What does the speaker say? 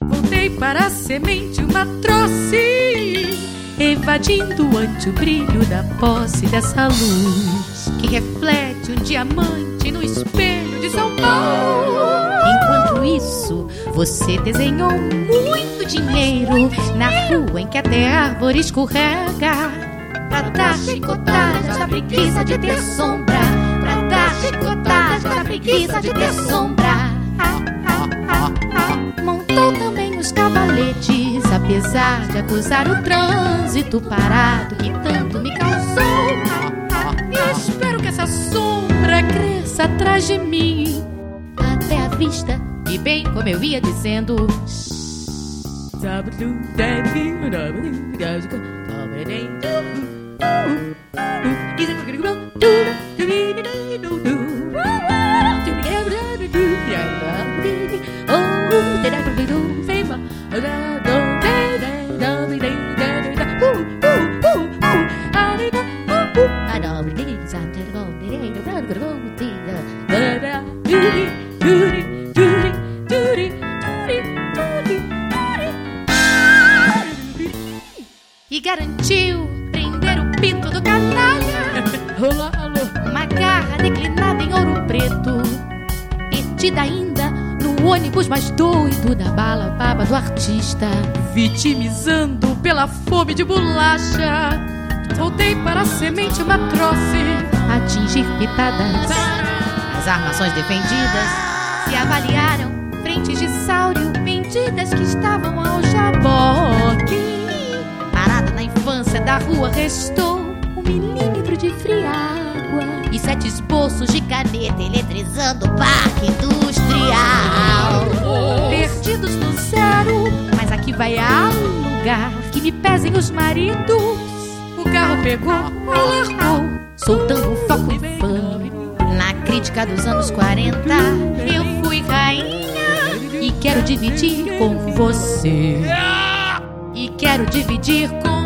Voltei para a semente uma troce, evadindo ante o brilho da posse dessa luz que reflete um diamante no espelho de São Paulo. Enquanto isso, você desenhou muito dinheiro na rua em que até árvore escorrega. Pra dar chicotada da preguiça de ter sombra. Pra dar chicotada da preguiça de ter sombra. Montou também os cavaletes, apesar de acusar o trânsito parado que tanto me causou. E espero que essa sombra cresça atrás de mim, até a vista. E bem como eu ia dizendo. E garantiu prender o pinto do canalha. Olá, alô. Uma garra declinada em ouro preto, perdida ainda no ônibus mais doido da bala baba do artista, vitimizando pela fome de bolacha. Voltei para a semente matroce, atingir pitadas. As armações defendidas se avaliaram frentes de sáurio vendidas que estavam ao jaboque. Parada na infância da rua restou um milímetro de friágua e sete esboços de caneta eletrizando o parque industrial. Perdidos no zero, mas aqui vai ao lugar que me pesem os maridos. O carro pegou, alargou, soltando um foco infame. Na crítica dos anos 40, eu fui rainha e quero dividir com você. E quero dividir com